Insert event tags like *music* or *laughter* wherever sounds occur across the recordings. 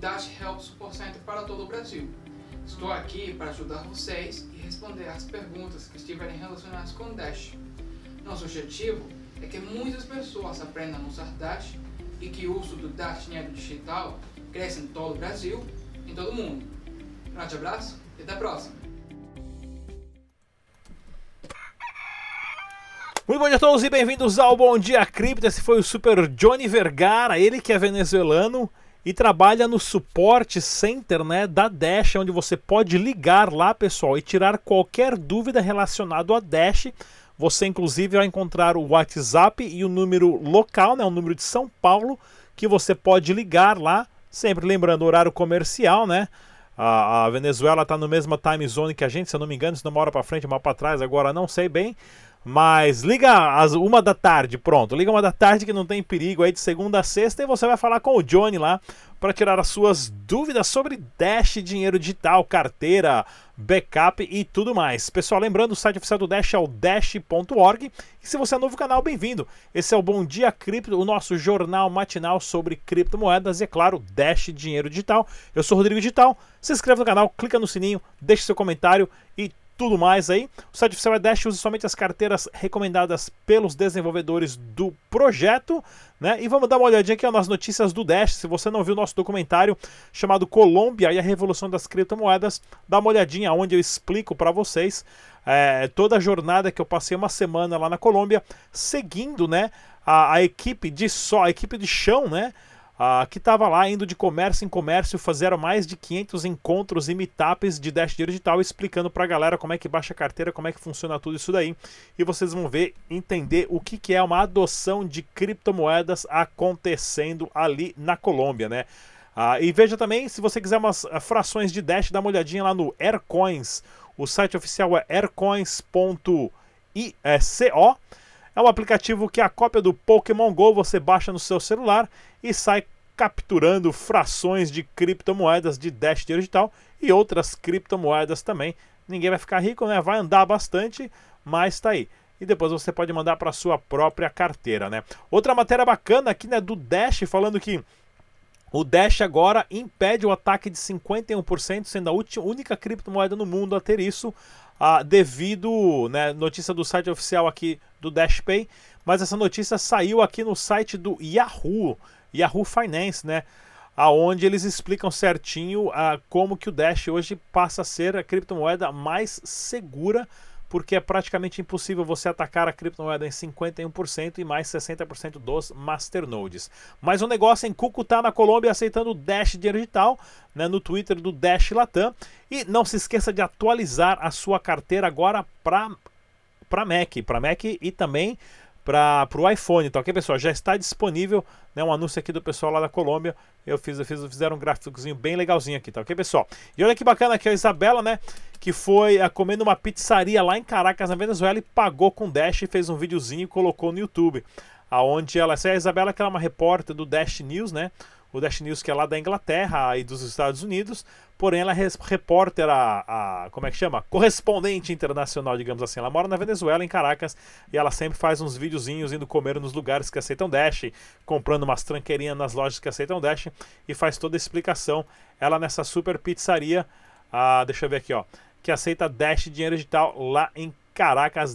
Dash Help Support Center para todo o Brasil. Estou aqui para ajudar vocês e responder as perguntas que estiverem relacionadas com Dash. Nosso objetivo é que muitas pessoas aprendam a usar Dash e que o uso do Dash Dinheiro Digital cresça em todo o Brasil e em todo o mundo. Um grande abraço e até a próxima! Muito bom dia a todos e bem-vindos ao Bom Dia Cripto. Esse foi o Super Johnny Vergara, ele que é venezuelano e trabalha no suporte center né, da Dash, onde você pode ligar lá, pessoal, e tirar qualquer dúvida relacionada a Dash. Você, inclusive, vai encontrar o WhatsApp e o número local, né, o número de São Paulo, que você pode ligar lá, sempre lembrando, horário comercial, né? A, a Venezuela está no mesmo time zone que a gente, se eu não me engano, se não uma hora para frente, uma hora para trás, agora não sei bem. Mas liga às uma da tarde, pronto. Liga uma da tarde que não tem perigo aí de segunda a sexta e você vai falar com o Johnny lá para tirar as suas dúvidas sobre Dash, dinheiro digital, carteira, backup e tudo mais. Pessoal, lembrando, o site oficial do Dash é o dash.org. E se você é novo no canal, bem-vindo. Esse é o Bom Dia Cripto, o nosso jornal matinal sobre criptomoedas e, é claro, Dash Dinheiro Digital. Eu sou o Rodrigo Digital. Se inscreve no canal, clica no sininho, deixe seu comentário e tudo mais aí. O site oficial é Dash usa somente as carteiras recomendadas pelos desenvolvedores do projeto, né? E vamos dar uma olhadinha aqui nas notícias do Dash. Se você não viu o nosso documentário chamado Colômbia e a Revolução das Criptomoedas, dá uma olhadinha onde eu explico para vocês é, toda a jornada que eu passei uma semana lá na Colômbia, seguindo, né? A, a equipe de só, a equipe de chão, né? Uh, que estava lá indo de comércio em comércio, fizeram mais de 500 encontros e meetups de Dash Digital explicando para a galera como é que baixa a carteira, como é que funciona tudo isso daí. E vocês vão ver, entender o que, que é uma adoção de criptomoedas acontecendo ali na Colômbia, né? Uh, e veja também, se você quiser umas uh, frações de Dash, dá uma olhadinha lá no Aircoins. O site oficial é aircoins.co. É um aplicativo que é a cópia do Pokémon Go, você baixa no seu celular e sai capturando frações de criptomoedas de Dash Digital e outras criptomoedas também. Ninguém vai ficar rico, né? Vai andar bastante, mas tá aí. E depois você pode mandar para sua própria carteira, né? Outra matéria bacana aqui, né, do Dash falando que o Dash agora impede o ataque de 51%, sendo a única criptomoeda no mundo a ter isso, ah, devido, né, notícia do site oficial aqui do DashPay, mas essa notícia saiu aqui no site do Yahoo, Yahoo Finance, né, aonde eles explicam certinho ah, como que o Dash hoje passa a ser a criptomoeda mais segura porque é praticamente impossível você atacar a criptomoeda em 51% e mais 60% dos masternodes. Mas o negócio é em Cucutá, na Colômbia, aceitando o Dash digital, né, no Twitter do Dash Latam. E não se esqueça de atualizar a sua carteira agora para para Mac, para Mac e também para o iPhone, tá ok, pessoal? Já está disponível né, um anúncio aqui do pessoal lá da Colômbia. Eu fiz, eu fiz, fizeram um gráficozinho bem legalzinho aqui, tá ok, pessoal? E olha que bacana aqui a Isabela, né? Que foi a, eh, comendo uma pizzaria lá em Caracas, na Venezuela, e pagou com Dash e fez um videozinho e colocou no YouTube. Aonde ela, essa é a Isabela, que é uma repórter do Dash News, né? O Dash News que é lá da Inglaterra e dos Estados Unidos, porém ela é repórter, a, a, como é que chama? Correspondente internacional, digamos assim. Ela mora na Venezuela, em Caracas, e ela sempre faz uns videozinhos indo comer nos lugares que aceitam Dash, comprando umas tranqueirinhas nas lojas que aceitam Dash, e faz toda a explicação. Ela nessa super pizzaria, ah, deixa eu ver aqui, ó, que aceita Dash dinheiro digital lá em Caracas,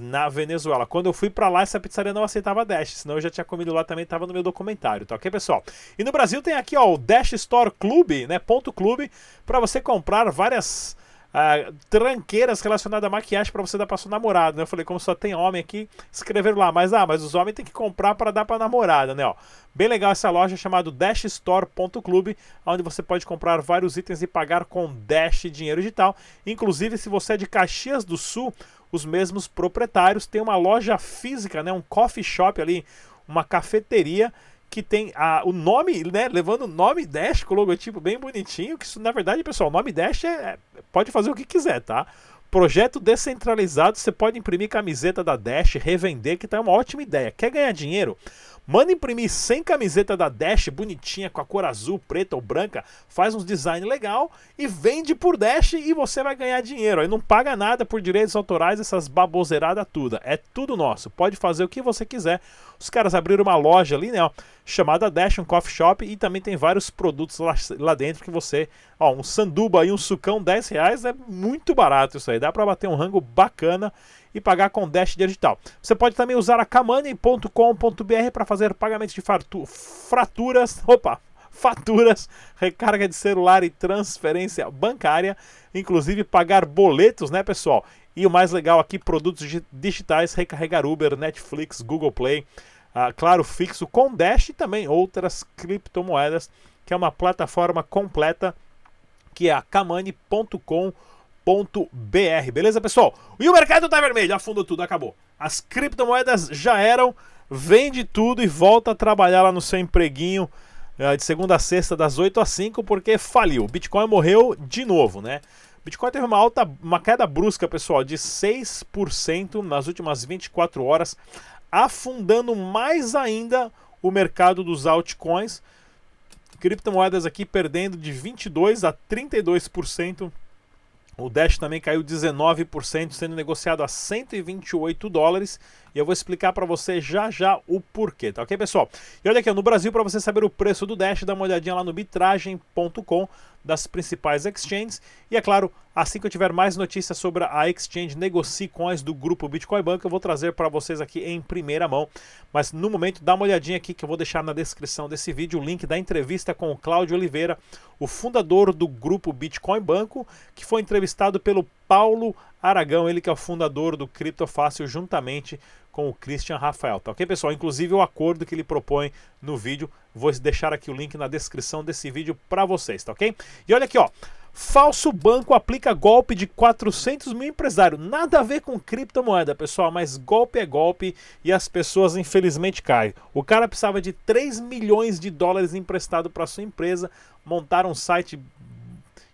na Venezuela. Quando eu fui para lá, essa pizzaria não aceitava Dash, senão eu já tinha comido lá também, estava no meu documentário, tá ok, pessoal? E no Brasil tem aqui, ó, o Dash Store Clube, né, ponto clube, para você comprar várias uh, tranqueiras relacionadas à maquiagem para você dar para sua namorada, né? Eu falei, como só tem homem aqui, escreveram lá, mas ah, mas os homens têm que comprar para dar para namorada, né, ó. Bem legal essa loja chamada dashstore.club, onde você pode comprar vários itens e pagar com Dash dinheiro digital. Inclusive, se você é de Caxias do Sul, os mesmos proprietários têm uma loja física, né, um coffee shop ali, uma cafeteria que tem a, o nome, né, levando o nome Dash com o logotipo bem bonitinho, que isso na verdade, pessoal, o nome Dash é, é, pode fazer o que quiser, tá? Projeto descentralizado, você pode imprimir camiseta da Dash, revender, que tá uma ótima ideia. Quer ganhar dinheiro? Manda imprimir 100 camiseta da Dash bonitinha com a cor azul, preta ou branca, faz uns design legal e vende por Dash e você vai ganhar dinheiro. Aí não paga nada por direitos autorais, essas baboseiradas tudo. É tudo nosso. Pode fazer o que você quiser. Os caras abriram uma loja ali, né, ó, chamada Dash, um coffee shop e também tem vários produtos lá, lá dentro que você, ó, um sanduba e um sucão 10 reais é muito barato isso aí. Dá para bater um rango bacana e pagar com Dash Digital. Você pode também usar a kamani.com.br para fazer pagamentos de fraturas, *laughs* opa, faturas, recarga de celular e transferência bancária, inclusive pagar boletos, né, pessoal? E o mais legal aqui, produtos digitais, recarregar Uber, Netflix, Google Play, uh, claro, fixo com Dash e também outras criptomoedas, que é uma plataforma completa que é a kamani.com.br br beleza, pessoal? E o mercado tá vermelho, afundou tudo, acabou. As criptomoedas já eram, vende tudo e volta a trabalhar lá no seu empreguinho uh, de segunda a sexta, das 8 às 5, porque faliu. Bitcoin morreu de novo, né? Bitcoin teve uma alta, uma queda brusca, pessoal, de 6% nas últimas 24 horas, afundando mais ainda o mercado dos altcoins. Criptomoedas aqui perdendo de 22 a 32% o Dash também caiu 19%, sendo negociado a 128 dólares. E eu vou explicar para você já já o porquê, tá ok, pessoal? E olha aqui, no Brasil, para você saber o preço do Dash, dá uma olhadinha lá no bitragem.com das principais exchanges. E é claro, assim que eu tiver mais notícias sobre a exchange Negocie Coins do grupo Bitcoin Bank, eu vou trazer para vocês aqui em primeira mão. Mas no momento, dá uma olhadinha aqui que eu vou deixar na descrição desse vídeo o link da entrevista com o Cláudio Oliveira, o fundador do grupo Bitcoin Banco, que foi entrevistado pelo Paulo Aragão, ele que é o fundador do Criptofácil, juntamente com o Christian Rafael. Tá ok, pessoal? Inclusive o acordo que ele propõe no vídeo, vou deixar aqui o link na descrição desse vídeo para vocês, tá ok? E olha aqui, ó. Falso banco aplica golpe de 400 mil empresários. Nada a ver com criptomoeda, pessoal, mas golpe é golpe e as pessoas infelizmente caem. O cara precisava de 3 milhões de dólares emprestado para sua empresa, montaram um site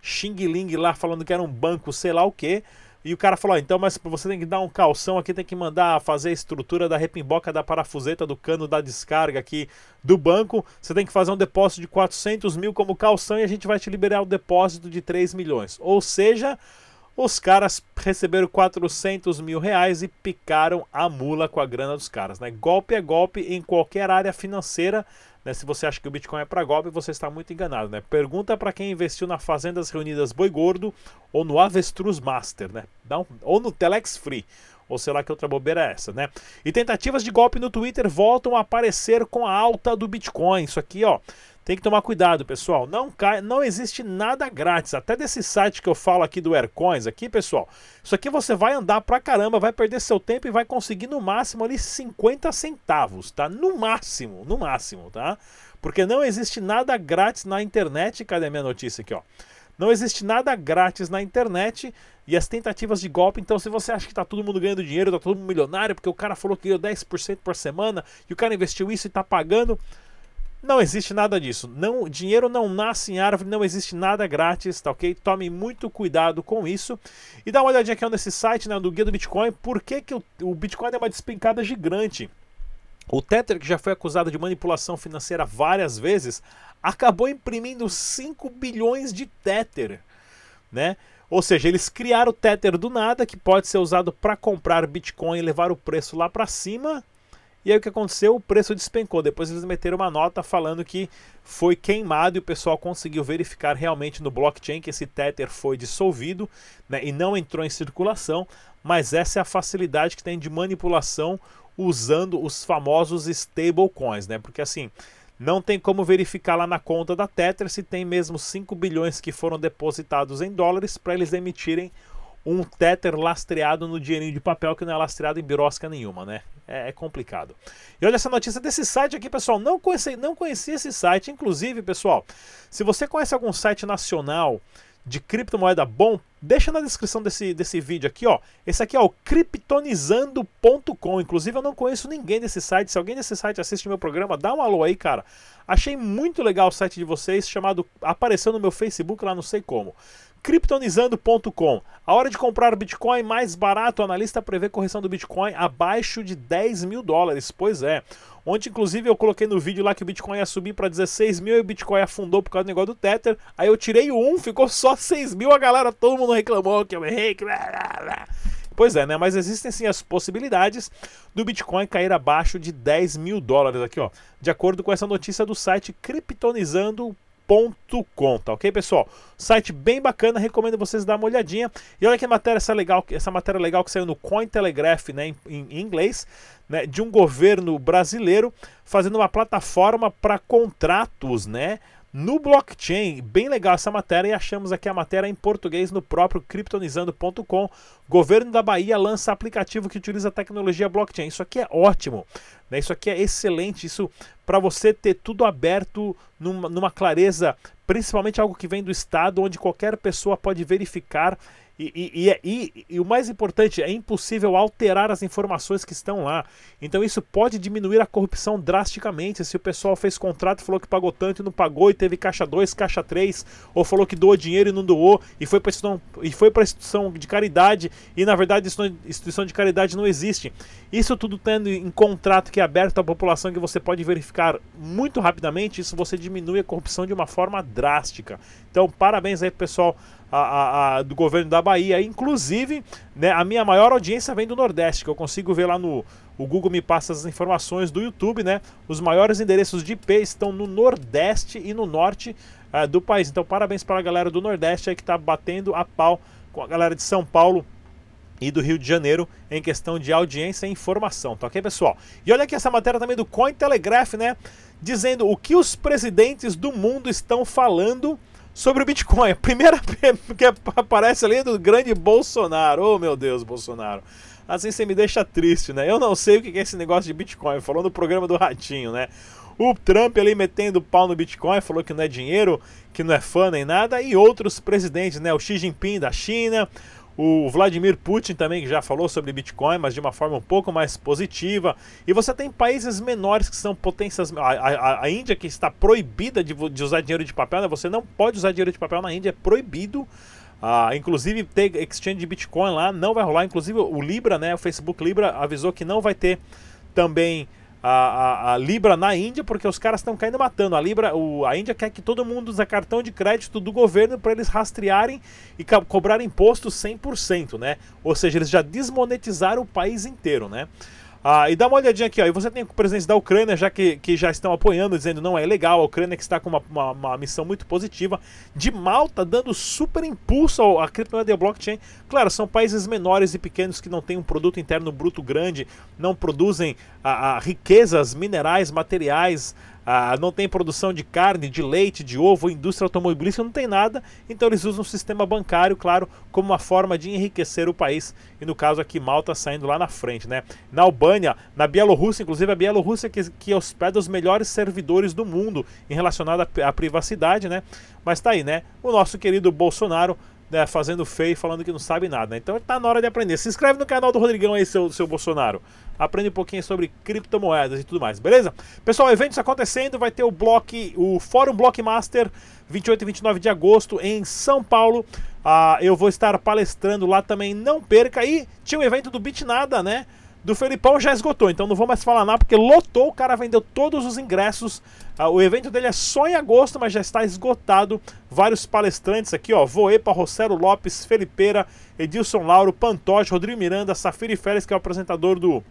Xing Ling lá falando que era um banco, sei lá o que. E o cara falou: ah, então, mas você tem que dar um calção aqui, tem que mandar fazer a estrutura da repimboca da parafuseta do cano da descarga aqui do banco. Você tem que fazer um depósito de 400 mil como calção e a gente vai te liberar o depósito de 3 milhões. Ou seja, os caras receberam 400 mil reais e picaram a mula com a grana dos caras. Né? Golpe é golpe em qualquer área financeira. Né? Se você acha que o Bitcoin é para golpe, você está muito enganado. Né? Pergunta para quem investiu na Fazendas Reunidas Boi Gordo ou no Avestruz Master, né? Um, ou no Telex Free. Ou sei lá que outra bobeira é essa, né? E tentativas de golpe no Twitter voltam a aparecer com a alta do Bitcoin. Isso aqui, ó, tem que tomar cuidado, pessoal. Não cai, não existe nada grátis. Até desse site que eu falo aqui do Aircoins aqui, pessoal. Isso aqui você vai andar pra caramba, vai perder seu tempo e vai conseguir no máximo ali 50 centavos, tá? No máximo, no máximo, tá? Porque não existe nada grátis na internet. Cadê minha notícia aqui, ó? Não existe nada grátis na internet e as tentativas de golpe. Então, se você acha que está todo mundo ganhando dinheiro, está todo mundo milionário, porque o cara falou que ganhou 10% por semana e o cara investiu isso e está pagando, não existe nada disso. Não, dinheiro não nasce em árvore, não existe nada grátis, tá ok? Tome muito cuidado com isso. E dá uma olhadinha aqui nesse site, né, do Guia do Bitcoin, por que, que o, o Bitcoin é uma despencada gigante. O Tether, que já foi acusado de manipulação financeira várias vezes, acabou imprimindo 5 bilhões de Tether, né? Ou seja, eles criaram o Tether do nada, que pode ser usado para comprar Bitcoin e levar o preço lá para cima, e aí o que aconteceu? O preço despencou. Depois eles meteram uma nota falando que foi queimado e o pessoal conseguiu verificar realmente no blockchain que esse Tether foi dissolvido né, e não entrou em circulação. Mas essa é a facilidade que tem de manipulação usando os famosos stablecoins, né? Porque assim, não tem como verificar lá na conta da Tether se tem mesmo 5 bilhões que foram depositados em dólares para eles emitirem um Tether lastreado no dinheirinho de papel que não é lastreado em birosca nenhuma, né? É, é, complicado. E olha essa notícia desse site aqui, pessoal. Não conheci, não conhecia esse site. Inclusive, pessoal, se você conhece algum site nacional de criptomoeda bom, deixa na descrição desse, desse vídeo aqui, ó. Esse aqui é o criptonizando.com. Inclusive, eu não conheço ninguém desse site. Se alguém desse site assiste meu programa, dá um alô aí, cara. Achei muito legal o site de vocês, chamado. Apareceu no meu Facebook lá, não sei como. Kryptonizando.com. A hora de comprar Bitcoin mais barato, o analista prevê correção do Bitcoin abaixo de 10 mil dólares. Pois é. Ontem, inclusive, eu coloquei no vídeo lá que o Bitcoin ia subir para 16 mil e o Bitcoin afundou por causa do negócio do Tether. Aí eu tirei 1, ficou só 6 mil. A galera, todo mundo reclamou que eu errei. Que... Pois é, né? Mas existem sim as possibilidades do Bitcoin cair abaixo de 10 mil dólares aqui, ó. De acordo com essa notícia do site Kryptonizando.com Com, tá ok, pessoal? Site bem bacana, recomendo vocês dar uma olhadinha. E olha que matéria essa legal, essa matéria legal que saiu no Cointelegraph, né, em, em inglês, né, de um governo brasileiro fazendo uma plataforma para contratos, né? No blockchain. Bem legal essa matéria e achamos aqui a matéria em português no próprio criptonizando.com. Governo da Bahia lança aplicativo que utiliza tecnologia blockchain. Isso aqui é ótimo, né? Isso aqui é excelente. Isso para você ter tudo aberto numa, numa clareza, principalmente algo que vem do estado, onde qualquer pessoa pode verificar e, e, e, e, e o mais importante, é impossível alterar as informações que estão lá. Então isso pode diminuir a corrupção drasticamente. Se o pessoal fez contrato, falou que pagou tanto e não pagou, e teve caixa 2, caixa 3, ou falou que doou dinheiro e não doou, e foi para instituição, e foi instituição de caridade, e na verdade instituição de caridade não existe. Isso tudo tendo em contrato que é aberto à população, que você pode verificar muito rapidamente, isso você diminui a corrupção de uma forma drástica. Então, parabéns aí, pessoal a, a, do governo da Bahia. Inclusive, né, a minha maior audiência vem do Nordeste, que eu consigo ver lá no. O Google me passa as informações do YouTube, né? Os maiores endereços de IP estão no Nordeste e no Norte uh, do país. Então, parabéns para a galera do Nordeste aí que está batendo a pau com a galera de São Paulo e do Rio de Janeiro em questão de audiência e informação, tá ok, pessoal? E olha aqui essa matéria também do Cointelegraph, né? Dizendo o que os presidentes do mundo estão falando sobre o Bitcoin. A primeira *laughs* que aparece ali é do grande Bolsonaro. Oh, meu Deus, Bolsonaro. Assim você me deixa triste, né? Eu não sei o que é esse negócio de Bitcoin. Falou no programa do Ratinho, né? O Trump ali metendo pau no Bitcoin, falou que não é dinheiro, que não é fã nem nada. E outros presidentes, né? O Xi Jinping da China, o Vladimir Putin também já falou sobre Bitcoin, mas de uma forma um pouco mais positiva. E você tem países menores que são potências. A, a, a Índia que está proibida de, de, usar dinheiro de papel, né? Você não pode usar dinheiro de papel na Índia, é proibido. Ah, inclusive ter exchange de Bitcoin lá não vai rolar. Inclusive o Libra, né? O Facebook Libra avisou que não vai ter também a, a, a, Libra na Índia, porque os caras estão caindo matando. A Libra, o, a Índia quer que todo mundo use cartão de crédito do governo para eles rastrearem e cobrar imposto 100%, né? Ou seja, eles já desmonetizaram o país inteiro, né? Ah, e dá uma olhadinha aqui, ó, e você tem o presidente da Ucrânia, já que, que já estão apoiando, dizendo não é legal, a Ucrânia que está com uma, uma, uma missão muito positiva, de Malta dando super impulso à criptomoeda blockchain. Claro, são países menores e pequenos que não têm um produto interno bruto grande, não produzem a, a riquezas minerais, materiais, ah, não tem produção de carne, de leite, de ovo, indústria automobilística, não tem nada. Então eles usam o sistema bancário, claro, como uma forma de enriquecer o país. E no caso aqui, Malta saindo lá na frente, né? Na Albânia, na Bielorrússia, inclusive a Bielorrússia que, que hospeda os melhores servidores do mundo em relacionado à, à privacidade, né? Mas tá aí, né? O nosso querido Bolsonaro né, fazendo feio falando que não sabe nada. Né? Então tá na hora de aprender. Se inscreve no canal do Rodrigão aí, seu, seu Bolsonaro. Aprende um pouquinho sobre criptomoedas e tudo mais, beleza? Pessoal, eventos acontecendo, vai ter o block, o Fórum Blockmaster 28 e 29 de agosto em São Paulo. Ah, eu vou estar palestrando lá também, não perca. E tinha o um evento do Bitnada, né? Do Felipão já esgotou, então não vou mais falar nada porque lotou, o cara vendeu todos os ingressos. Ah, o evento dele é só em agosto, mas já está esgotado. Vários palestrantes aqui, ó: Voepa, Rosero Lopes, Felipeira, Edilson Lauro, Pantoja, Rodrigo Miranda, Safiri Félix, que é o apresentador do.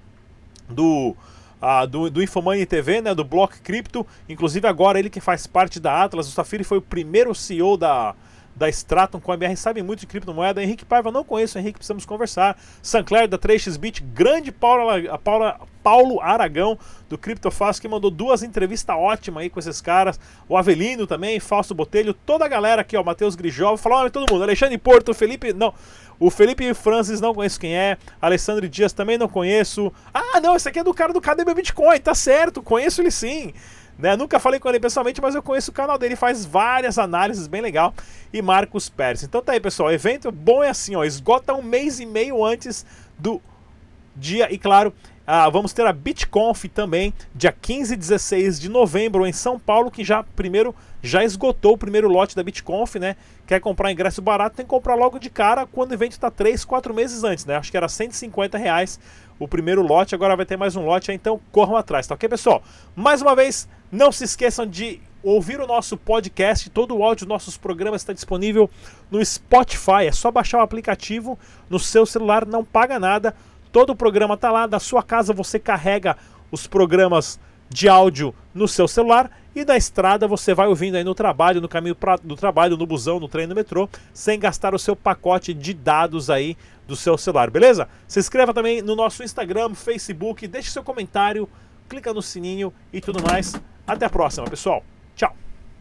do ah, do, do Infomoney TV, né, do Block Crypto, inclusive agora ele que faz parte da Atlas, o Safiri foi o primeiro CEO da, da Stratum com a MR sabe muito de criptomoeda. Henrique Paiva, não conheço, Henrique, precisamos conversar. Sancler da 3xBit, grande Paula, Paula, Paulo Aragão do CryptoFácil que mandou duas entrevistas ótimas aí com esses caras. O Avelino também, Fausto Botelho, toda a galera aqui, ó, Matheus Grijov, falou oh, todo mundo, Alexandre Porto, Felipe, não, o Felipe Francis não conheço quem é, Alessandro Dias também não conheço. Ah, não, esse aqui é do cara do Meu Bitcoin, tá certo, conheço ele sim. Né? Nunca falei com ele pessoalmente, mas eu conheço o canal dele, faz várias análises bem legal. E Marcos Pérez. Então tá aí, pessoal. Evento bom é assim, ó. Esgota um mês e meio antes do dia. E claro, ah, vamos ter a BitConf também, dia 15 e 16 de novembro em São Paulo, que já primeiro já esgotou o primeiro lote da BitConf, né? Quer comprar ingresso barato, tem que comprar logo de cara quando o evento está 3, 4 meses antes, né? Acho que era 150 reais o primeiro lote, agora vai ter mais um lote, então corram atrás, tá ok, pessoal? Mais uma vez, não se esqueçam de ouvir o nosso podcast, todo o áudio dos nossos programas está disponível no Spotify. É só baixar o aplicativo no seu celular, não paga nada. Todo o programa está lá. Da sua casa você carrega os programas de áudio no seu celular e na estrada você vai ouvindo aí no trabalho, no caminho pra, do trabalho, no busão, no trem, no metrô, sem gastar o seu pacote de dados aí do seu celular, beleza? Se inscreva também no nosso Instagram, Facebook, deixe seu comentário, clica no sininho e tudo mais. Até a próxima, pessoal!